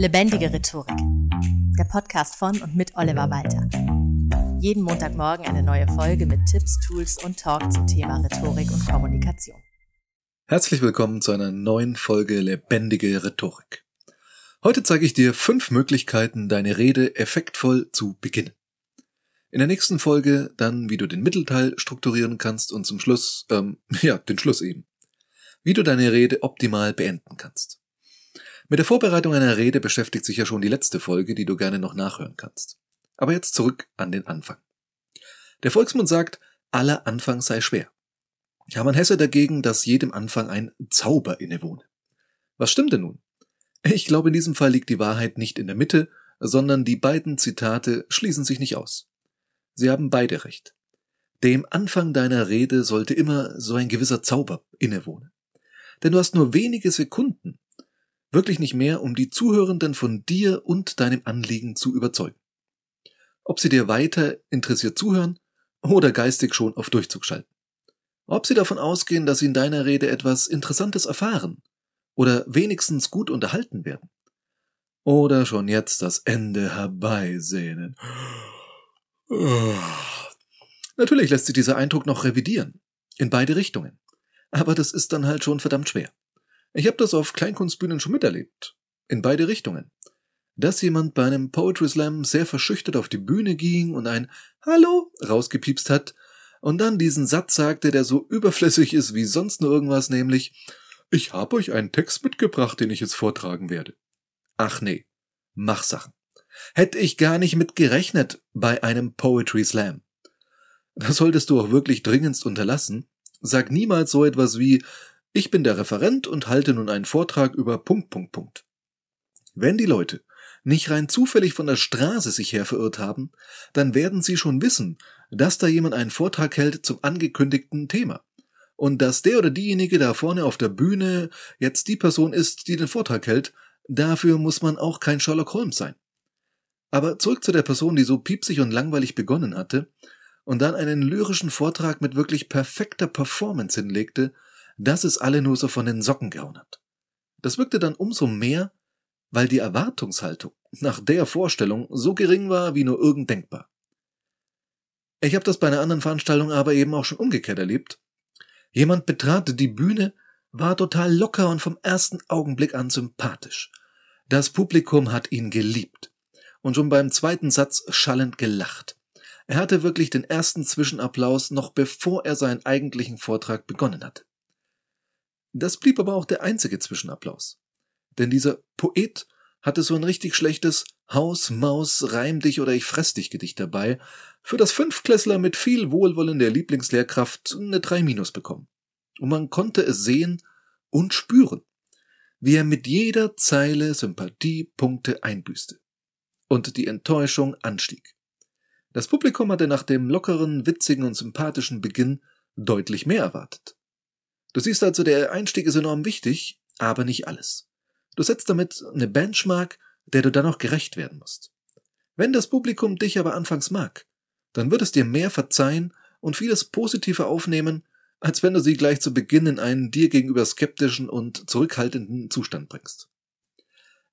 Lebendige Rhetorik. Der Podcast von und mit Oliver Walter. Jeden Montagmorgen eine neue Folge mit Tipps, Tools und Talk zum Thema Rhetorik und Kommunikation. Herzlich willkommen zu einer neuen Folge Lebendige Rhetorik. Heute zeige ich dir fünf Möglichkeiten, deine Rede effektvoll zu beginnen. In der nächsten Folge dann, wie du den Mittelteil strukturieren kannst und zum Schluss, ähm, ja, den Schluss eben. Wie du deine Rede optimal beenden kannst. Mit der Vorbereitung einer Rede beschäftigt sich ja schon die letzte Folge, die du gerne noch nachhören kannst. Aber jetzt zurück an den Anfang. Der Volksmund sagt, aller Anfang sei schwer. Hermann Hesse dagegen, dass jedem Anfang ein Zauber innewohne. Was stimmt denn nun? Ich glaube, in diesem Fall liegt die Wahrheit nicht in der Mitte, sondern die beiden Zitate schließen sich nicht aus. Sie haben beide recht. Dem Anfang deiner Rede sollte immer so ein gewisser Zauber innewohnen. Denn du hast nur wenige Sekunden, wirklich nicht mehr, um die Zuhörenden von dir und deinem Anliegen zu überzeugen. Ob sie dir weiter interessiert zuhören oder geistig schon auf Durchzug schalten. Ob sie davon ausgehen, dass sie in deiner Rede etwas Interessantes erfahren oder wenigstens gut unterhalten werden. Oder schon jetzt das Ende herbeisehnen. Natürlich lässt sich dieser Eindruck noch revidieren. In beide Richtungen. Aber das ist dann halt schon verdammt schwer. Ich habe das auf Kleinkunstbühnen schon miterlebt. In beide Richtungen. Dass jemand bei einem Poetry Slam sehr verschüchtert auf die Bühne ging und ein Hallo rausgepiepst hat und dann diesen Satz sagte, der so überflüssig ist wie sonst nur irgendwas, nämlich Ich habe euch einen Text mitgebracht, den ich jetzt vortragen werde. Ach nee, Machsachen. Hätte ich gar nicht mit gerechnet bei einem Poetry Slam. Das solltest du auch wirklich dringendst unterlassen. Sag niemals so etwas wie ich bin der Referent und halte nun einen Vortrag über Punkt, Punkt, Punkt. Wenn die Leute nicht rein zufällig von der Straße sich her verirrt haben, dann werden sie schon wissen, dass da jemand einen Vortrag hält zum angekündigten Thema. Und dass der oder diejenige da vorne auf der Bühne jetzt die Person ist, die den Vortrag hält, dafür muss man auch kein Sherlock Holmes sein. Aber zurück zu der Person, die so piepsig und langweilig begonnen hatte und dann einen lyrischen Vortrag mit wirklich perfekter Performance hinlegte, dass es alle nur so von den Socken gehauen hat. Das wirkte dann umso mehr, weil die Erwartungshaltung nach der Vorstellung so gering war wie nur irgend denkbar. Ich habe das bei einer anderen Veranstaltung aber eben auch schon umgekehrt erlebt. Jemand betrat die Bühne, war total locker und vom ersten Augenblick an sympathisch. Das Publikum hat ihn geliebt und schon beim zweiten Satz schallend gelacht. Er hatte wirklich den ersten Zwischenapplaus noch bevor er seinen eigentlichen Vortrag begonnen hatte. Das blieb aber auch der einzige Zwischenapplaus. Denn dieser Poet hatte so ein richtig schlechtes Haus, Maus, Reim dich oder ich fress dich Gedicht dabei, für das Fünfklässler mit viel Wohlwollen der Lieblingslehrkraft eine 3 Minus bekommen. Und man konnte es sehen und spüren, wie er mit jeder Zeile Sympathiepunkte einbüßte. Und die Enttäuschung anstieg. Das Publikum hatte nach dem lockeren, witzigen und sympathischen Beginn deutlich mehr erwartet. Du siehst also, der Einstieg ist enorm wichtig, aber nicht alles. Du setzt damit eine Benchmark, der du dann auch gerecht werden musst. Wenn das Publikum dich aber anfangs mag, dann wird es dir mehr verzeihen und vieles positiver aufnehmen, als wenn du sie gleich zu Beginn in einen dir gegenüber skeptischen und zurückhaltenden Zustand bringst.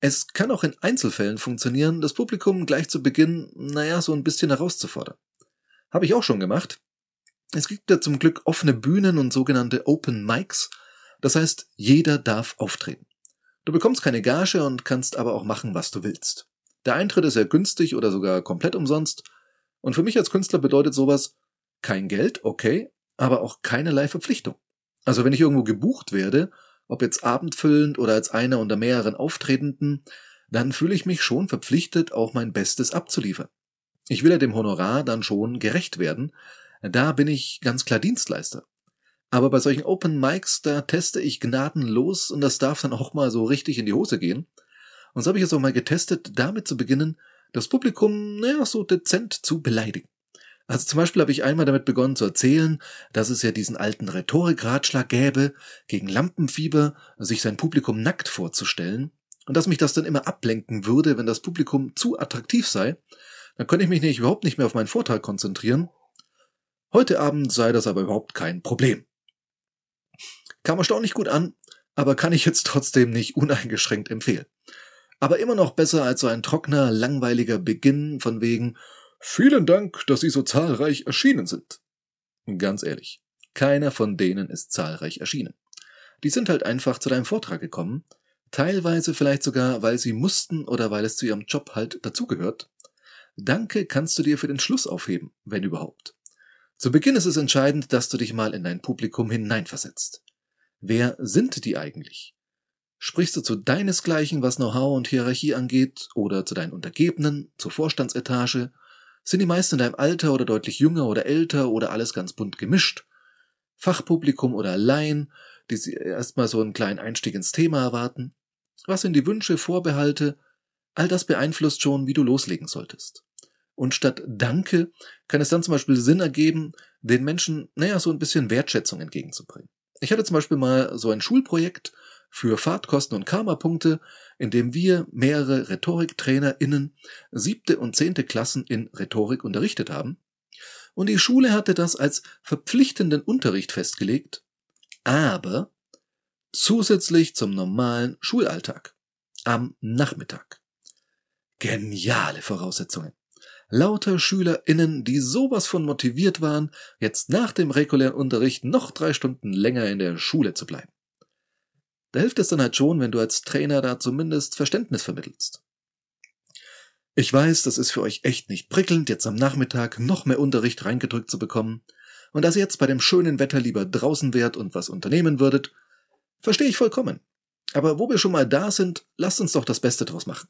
Es kann auch in Einzelfällen funktionieren, das Publikum gleich zu Beginn, naja, so ein bisschen herauszufordern. Habe ich auch schon gemacht, es gibt ja zum Glück offene Bühnen und sogenannte Open Mics. Das heißt, jeder darf auftreten. Du bekommst keine Gage und kannst aber auch machen, was du willst. Der Eintritt ist ja günstig oder sogar komplett umsonst. Und für mich als Künstler bedeutet sowas kein Geld, okay, aber auch keinerlei Verpflichtung. Also wenn ich irgendwo gebucht werde, ob jetzt abendfüllend oder als einer unter mehreren Auftretenden, dann fühle ich mich schon verpflichtet, auch mein Bestes abzuliefern. Ich will ja dem Honorar dann schon gerecht werden, da bin ich ganz klar Dienstleister. Aber bei solchen Open Mics, da teste ich gnadenlos und das darf dann auch mal so richtig in die Hose gehen. Und so habe ich es auch mal getestet, damit zu beginnen, das Publikum, naja, so dezent zu beleidigen. Also zum Beispiel habe ich einmal damit begonnen zu erzählen, dass es ja diesen alten Rhetorikratschlag gäbe, gegen Lampenfieber sich sein Publikum nackt vorzustellen und dass mich das dann immer ablenken würde, wenn das Publikum zu attraktiv sei. Dann könnte ich mich nicht, überhaupt nicht mehr auf meinen Vortrag konzentrieren Heute Abend sei das aber überhaupt kein Problem. Kam erstaunlich gut an, aber kann ich jetzt trotzdem nicht uneingeschränkt empfehlen. aber immer noch besser als so ein trockener, langweiliger Beginn von wegen Vielen Dank, dass Sie so zahlreich erschienen sind. Ganz ehrlich, keiner von denen ist zahlreich erschienen. Die sind halt einfach zu deinem Vortrag gekommen, teilweise vielleicht sogar, weil sie mussten oder weil es zu ihrem Job halt dazugehört. Danke kannst du dir für den Schluss aufheben, wenn überhaupt. Zu Beginn ist es entscheidend, dass du dich mal in dein Publikum hineinversetzt. Wer sind die eigentlich? Sprichst du zu deinesgleichen, was Know-how und Hierarchie angeht, oder zu deinen Untergebenen, zur Vorstandsetage? Sind die meisten in deinem Alter oder deutlich jünger oder älter oder alles ganz bunt gemischt? Fachpublikum oder Laien, die erstmal so einen kleinen Einstieg ins Thema erwarten? Was sind die Wünsche, Vorbehalte? All das beeinflusst schon, wie du loslegen solltest. Und statt Danke kann es dann zum Beispiel Sinn ergeben, den Menschen, naja, so ein bisschen Wertschätzung entgegenzubringen. Ich hatte zum Beispiel mal so ein Schulprojekt, für Fahrtkosten und Karma-Punkte, indem wir mehrere RhetoriktrainerInnen siebte und zehnte Klassen in Rhetorik unterrichtet haben. Und die Schule hatte das als verpflichtenden Unterricht festgelegt, aber zusätzlich zum normalen Schulalltag. Am Nachmittag. Geniale Voraussetzungen. Lauter SchülerInnen, die sowas von motiviert waren, jetzt nach dem regulären Unterricht noch drei Stunden länger in der Schule zu bleiben. Da hilft es dann halt schon, wenn du als Trainer da zumindest Verständnis vermittelst. Ich weiß, das ist für euch echt nicht prickelnd, jetzt am Nachmittag noch mehr Unterricht reingedrückt zu bekommen. Und dass ihr jetzt bei dem schönen Wetter lieber draußen wärt und was unternehmen würdet, verstehe ich vollkommen. Aber wo wir schon mal da sind, lasst uns doch das Beste draus machen.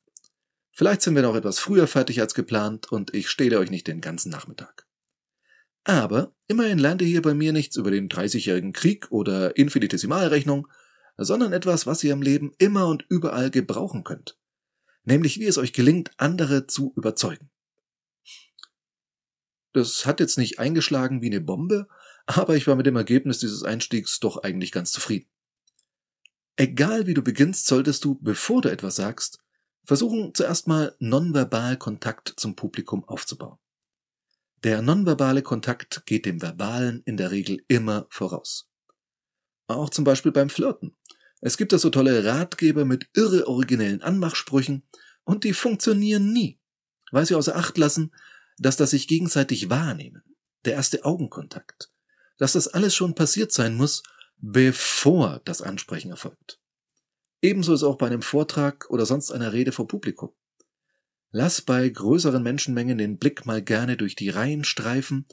Vielleicht sind wir noch etwas früher fertig als geplant und ich stehle euch nicht den ganzen Nachmittag. Aber immerhin lernt ihr hier bei mir nichts über den 30-jährigen Krieg oder Infinitesimalrechnung, sondern etwas, was ihr im Leben immer und überall gebrauchen könnt. Nämlich wie es euch gelingt, andere zu überzeugen. Das hat jetzt nicht eingeschlagen wie eine Bombe, aber ich war mit dem Ergebnis dieses Einstiegs doch eigentlich ganz zufrieden. Egal wie du beginnst, solltest du, bevor du etwas sagst, versuchen zuerst mal nonverbal Kontakt zum Publikum aufzubauen. Der nonverbale Kontakt geht dem verbalen in der Regel immer voraus. Auch zum Beispiel beim Flirten. Es gibt da so tolle Ratgeber mit irre originellen Anmachsprüchen und die funktionieren nie, weil sie außer Acht lassen, dass das sich gegenseitig wahrnehmen, der erste Augenkontakt, dass das alles schon passiert sein muss, bevor das Ansprechen erfolgt. Ebenso ist auch bei einem Vortrag oder sonst einer Rede vor Publikum. Lass bei größeren Menschenmengen den Blick mal gerne durch die Reihen streifen.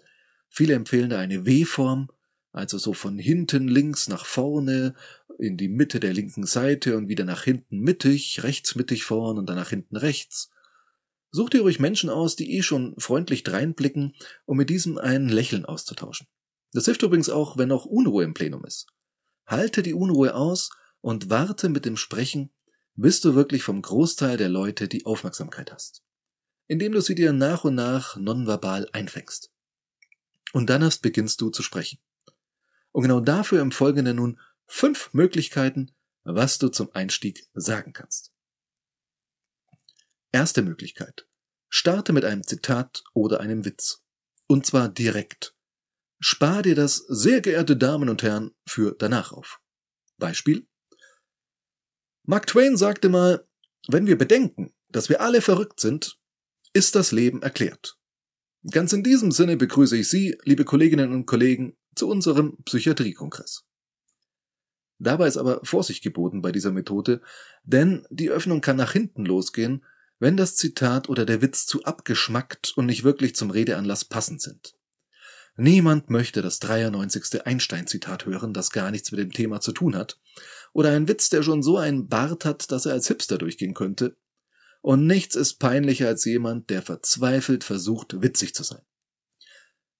Viele empfehlen da eine W-Form, also so von hinten links nach vorne in die Mitte der linken Seite und wieder nach hinten mittig, rechts mittig vorn und dann nach hinten rechts. Such dir ruhig Menschen aus, die eh schon freundlich dreinblicken, um mit diesem ein Lächeln auszutauschen. Das hilft übrigens auch, wenn noch Unruhe im Plenum ist. Halte die Unruhe aus und warte mit dem Sprechen, bis du wirklich vom Großteil der Leute die Aufmerksamkeit hast. Indem du sie dir nach und nach nonverbal einfängst. Und dann erst beginnst du zu sprechen. Und genau dafür im Folgenden nun fünf Möglichkeiten, was du zum Einstieg sagen kannst. Erste Möglichkeit. Starte mit einem Zitat oder einem Witz. Und zwar direkt. Spar dir das, sehr geehrte Damen und Herren, für danach auf. Beispiel. Mark Twain sagte mal, wenn wir bedenken, dass wir alle verrückt sind, ist das Leben erklärt. Ganz in diesem Sinne begrüße ich Sie, liebe Kolleginnen und Kollegen, zu unserem Psychiatriekongress. Dabei ist aber Vorsicht geboten bei dieser Methode, denn die Öffnung kann nach hinten losgehen, wenn das Zitat oder der Witz zu abgeschmackt und nicht wirklich zum Redeanlass passend sind. Niemand möchte das 93. Einstein-Zitat hören, das gar nichts mit dem Thema zu tun hat, oder ein Witz, der schon so einen Bart hat, dass er als Hipster durchgehen könnte. Und nichts ist peinlicher als jemand, der verzweifelt versucht, witzig zu sein.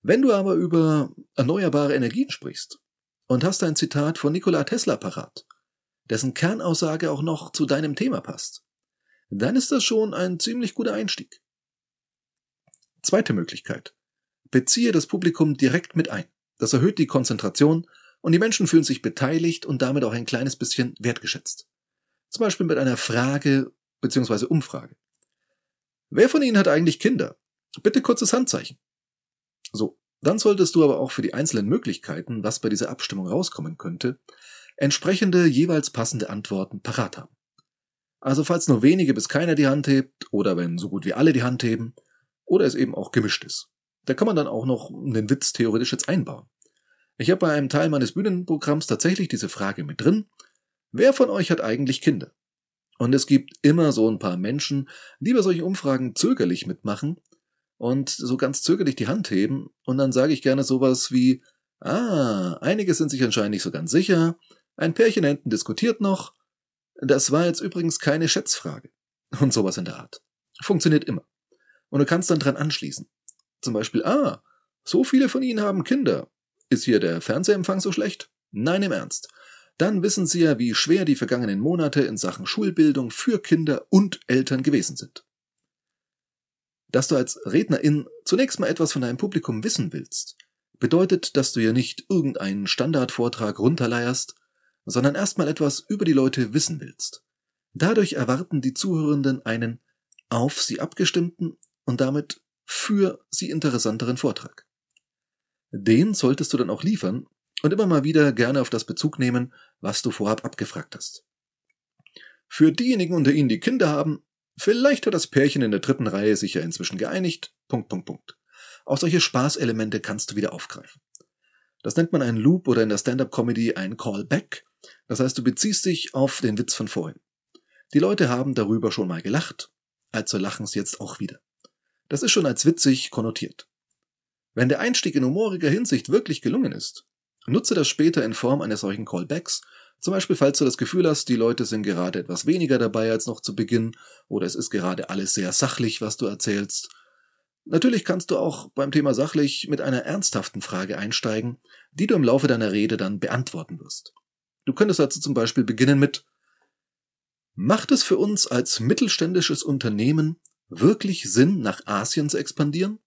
Wenn du aber über erneuerbare Energien sprichst, und hast ein Zitat von Nikola Tesla parat, dessen Kernaussage auch noch zu deinem Thema passt, dann ist das schon ein ziemlich guter Einstieg. Zweite Möglichkeit. Beziehe das Publikum direkt mit ein. Das erhöht die Konzentration und die Menschen fühlen sich beteiligt und damit auch ein kleines bisschen wertgeschätzt. Zum Beispiel mit einer Frage bzw. Umfrage. Wer von Ihnen hat eigentlich Kinder? Bitte kurzes Handzeichen. So, dann solltest du aber auch für die einzelnen Möglichkeiten, was bei dieser Abstimmung rauskommen könnte, entsprechende jeweils passende Antworten parat haben. Also falls nur wenige bis keiner die Hand hebt oder wenn so gut wie alle die Hand heben oder es eben auch gemischt ist. Da kann man dann auch noch einen Witz theoretisch jetzt einbauen. Ich habe bei einem Teil meines Bühnenprogramms tatsächlich diese Frage mit drin. Wer von euch hat eigentlich Kinder? Und es gibt immer so ein paar Menschen, die bei solchen Umfragen zögerlich mitmachen und so ganz zögerlich die Hand heben. Und dann sage ich gerne sowas wie, ah, einige sind sich anscheinend nicht so ganz sicher, ein Pärchen hinten diskutiert noch, das war jetzt übrigens keine Schätzfrage. Und sowas in der Art. Funktioniert immer. Und du kannst dann dran anschließen. Zum Beispiel, ah, so viele von Ihnen haben Kinder. Ist hier der Fernsehempfang so schlecht? Nein, im Ernst. Dann wissen Sie ja, wie schwer die vergangenen Monate in Sachen Schulbildung für Kinder und Eltern gewesen sind. Dass du als Rednerin zunächst mal etwas von deinem Publikum wissen willst, bedeutet, dass du ja nicht irgendeinen Standardvortrag runterleierst, sondern erstmal etwas über die Leute wissen willst. Dadurch erwarten die Zuhörenden einen auf sie abgestimmten und damit für sie interessanteren Vortrag. Den solltest du dann auch liefern und immer mal wieder gerne auf das Bezug nehmen, was du vorab abgefragt hast. Für diejenigen unter Ihnen, die Kinder haben, vielleicht hat das Pärchen in der dritten Reihe sich ja inzwischen geeinigt. Punkt, Punkt, Punkt. Auch solche Spaßelemente kannst du wieder aufgreifen. Das nennt man einen Loop oder in der Stand-up-Comedy ein Callback. Das heißt, du beziehst dich auf den Witz von vorhin. Die Leute haben darüber schon mal gelacht, also lachen sie jetzt auch wieder. Das ist schon als witzig konnotiert. Wenn der Einstieg in humoriger Hinsicht wirklich gelungen ist, nutze das später in Form eines solchen Callbacks, zum Beispiel falls du das Gefühl hast, die Leute sind gerade etwas weniger dabei als noch zu Beginn oder es ist gerade alles sehr sachlich, was du erzählst. Natürlich kannst du auch beim Thema sachlich mit einer ernsthaften Frage einsteigen, die du im Laufe deiner Rede dann beantworten wirst. Du könntest also zum Beispiel beginnen mit Macht es für uns als mittelständisches Unternehmen wirklich Sinn, nach Asien zu expandieren?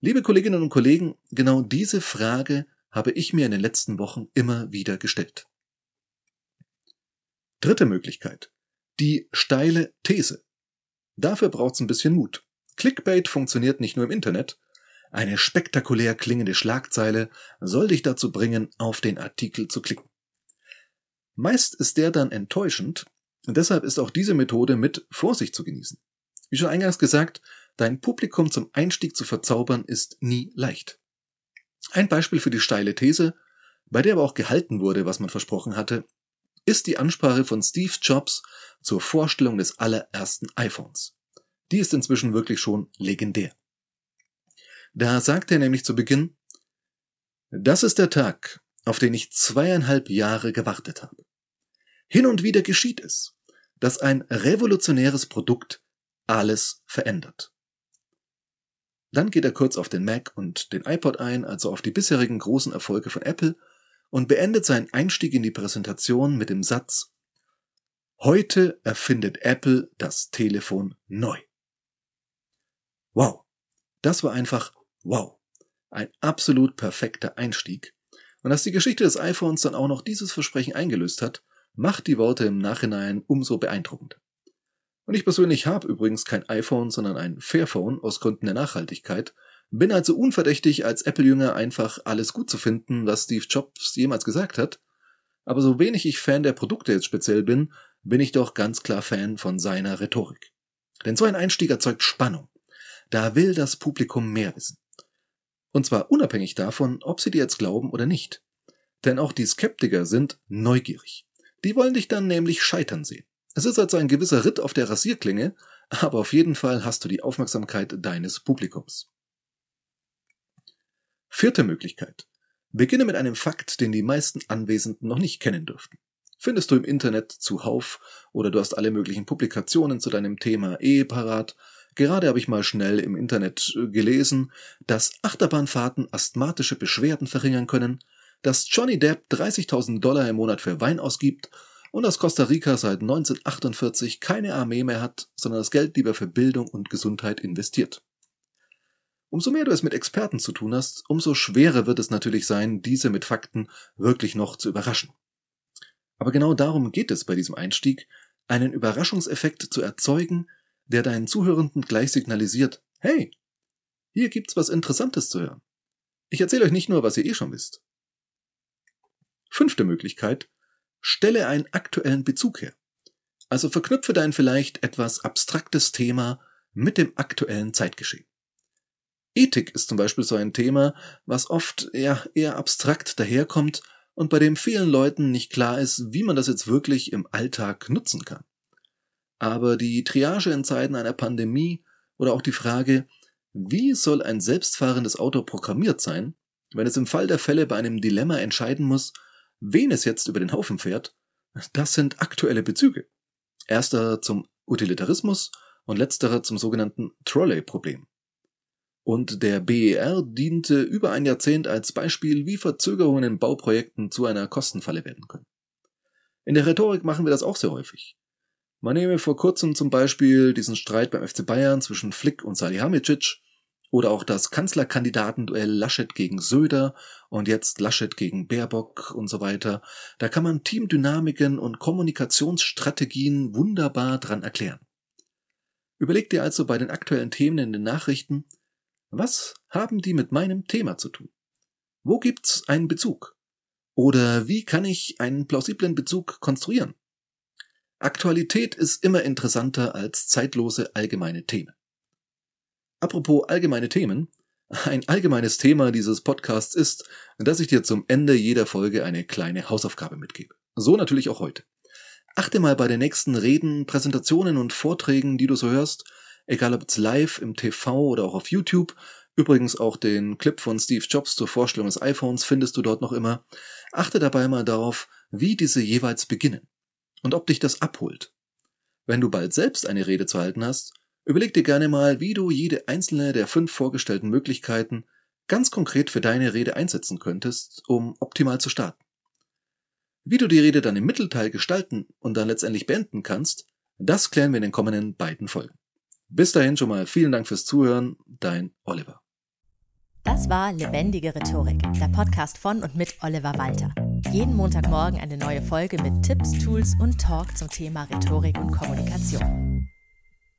Liebe Kolleginnen und Kollegen, genau diese Frage habe ich mir in den letzten Wochen immer wieder gestellt. Dritte Möglichkeit. Die steile These. Dafür braucht es ein bisschen Mut. Clickbait funktioniert nicht nur im Internet. Eine spektakulär klingende Schlagzeile soll dich dazu bringen, auf den Artikel zu klicken. Meist ist der dann enttäuschend deshalb ist auch diese Methode mit Vorsicht zu genießen. Wie schon eingangs gesagt, dein Publikum zum Einstieg zu verzaubern ist nie leicht. Ein Beispiel für die steile These, bei der aber auch gehalten wurde, was man versprochen hatte, ist die Ansprache von Steve Jobs zur Vorstellung des allerersten iPhones. Die ist inzwischen wirklich schon legendär. Da sagte er nämlich zu Beginn, das ist der Tag, auf den ich zweieinhalb Jahre gewartet habe. Hin und wieder geschieht es, dass ein revolutionäres Produkt alles verändert. Dann geht er kurz auf den Mac und den iPod ein, also auf die bisherigen großen Erfolge von Apple, und beendet seinen Einstieg in die Präsentation mit dem Satz Heute erfindet Apple das Telefon neu. Wow. Das war einfach wow. Ein absolut perfekter Einstieg. Und dass die Geschichte des iPhones dann auch noch dieses Versprechen eingelöst hat, macht die Worte im Nachhinein umso beeindruckender. Und ich persönlich habe übrigens kein iPhone, sondern ein Fairphone aus Gründen der Nachhaltigkeit, bin also unverdächtig als Apple-Jünger einfach alles gut zu finden, was Steve Jobs jemals gesagt hat, aber so wenig ich Fan der Produkte jetzt speziell bin, bin ich doch ganz klar Fan von seiner Rhetorik. Denn so ein Einstieg erzeugt Spannung. Da will das Publikum mehr wissen. Und zwar unabhängig davon, ob sie dir jetzt glauben oder nicht. Denn auch die Skeptiker sind neugierig. Die wollen dich dann nämlich scheitern sehen. Es ist also ein gewisser Ritt auf der Rasierklinge, aber auf jeden Fall hast du die Aufmerksamkeit deines Publikums. Vierte Möglichkeit. Beginne mit einem Fakt, den die meisten Anwesenden noch nicht kennen dürften. Findest du im Internet zuhauf oder du hast alle möglichen Publikationen zu deinem Thema eh parat. Gerade habe ich mal schnell im Internet äh, gelesen, dass Achterbahnfahrten asthmatische Beschwerden verringern können, dass Johnny Depp 30.000 Dollar im Monat für Wein ausgibt und dass Costa Rica seit 1948 keine Armee mehr hat, sondern das Geld lieber für Bildung und Gesundheit investiert. Umso mehr du es mit Experten zu tun hast, umso schwerer wird es natürlich sein, diese mit Fakten wirklich noch zu überraschen. Aber genau darum geht es bei diesem Einstieg, einen Überraschungseffekt zu erzeugen, der deinen Zuhörenden gleich signalisiert, hey, hier gibt's was Interessantes zu hören. Ich erzähle euch nicht nur, was ihr eh schon wisst. Fünfte Möglichkeit, stelle einen aktuellen Bezug her. Also verknüpfe dein vielleicht etwas abstraktes Thema mit dem aktuellen Zeitgeschehen. Ethik ist zum Beispiel so ein Thema, was oft eher, eher abstrakt daherkommt und bei dem vielen Leuten nicht klar ist, wie man das jetzt wirklich im Alltag nutzen kann. Aber die Triage in Zeiten einer Pandemie oder auch die Frage, wie soll ein selbstfahrendes Auto programmiert sein, wenn es im Fall der Fälle bei einem Dilemma entscheiden muss, wen es jetzt über den Haufen fährt, das sind aktuelle Bezüge. Erster zum Utilitarismus und letzterer zum sogenannten Trolley-Problem. Und der BER diente über ein Jahrzehnt als Beispiel, wie Verzögerungen in Bauprojekten zu einer Kostenfalle werden können. In der Rhetorik machen wir das auch sehr häufig. Man nehme vor kurzem zum Beispiel diesen Streit beim FC Bayern zwischen Flick und Salihamidzic oder auch das Kanzlerkandidatenduell Laschet gegen Söder und jetzt Laschet gegen Baerbock und so weiter. Da kann man Teamdynamiken und Kommunikationsstrategien wunderbar dran erklären. Überleg dir also bei den aktuellen Themen in den Nachrichten, was haben die mit meinem Thema zu tun? Wo gibt's einen Bezug? Oder wie kann ich einen plausiblen Bezug konstruieren? Aktualität ist immer interessanter als zeitlose allgemeine Themen. Apropos allgemeine Themen, ein allgemeines Thema dieses Podcasts ist, dass ich dir zum Ende jeder Folge eine kleine Hausaufgabe mitgebe. So natürlich auch heute. Achte mal bei den nächsten Reden, Präsentationen und Vorträgen, die du so hörst, egal ob es live im TV oder auch auf YouTube. Übrigens auch den Clip von Steve Jobs zur Vorstellung des iPhones findest du dort noch immer. Achte dabei mal darauf, wie diese jeweils beginnen und ob dich das abholt. Wenn du bald selbst eine Rede zu halten hast, überleg dir gerne mal, wie du jede einzelne der fünf vorgestellten Möglichkeiten ganz konkret für deine Rede einsetzen könntest, um optimal zu starten. Wie du die Rede dann im Mittelteil gestalten und dann letztendlich beenden kannst, das klären wir in den kommenden beiden Folgen. Bis dahin schon mal vielen Dank fürs Zuhören, dein Oliver. Das war Lebendige Rhetorik, der Podcast von und mit Oliver Walter. Jeden Montagmorgen eine neue Folge mit Tipps, Tools und Talk zum Thema Rhetorik und Kommunikation.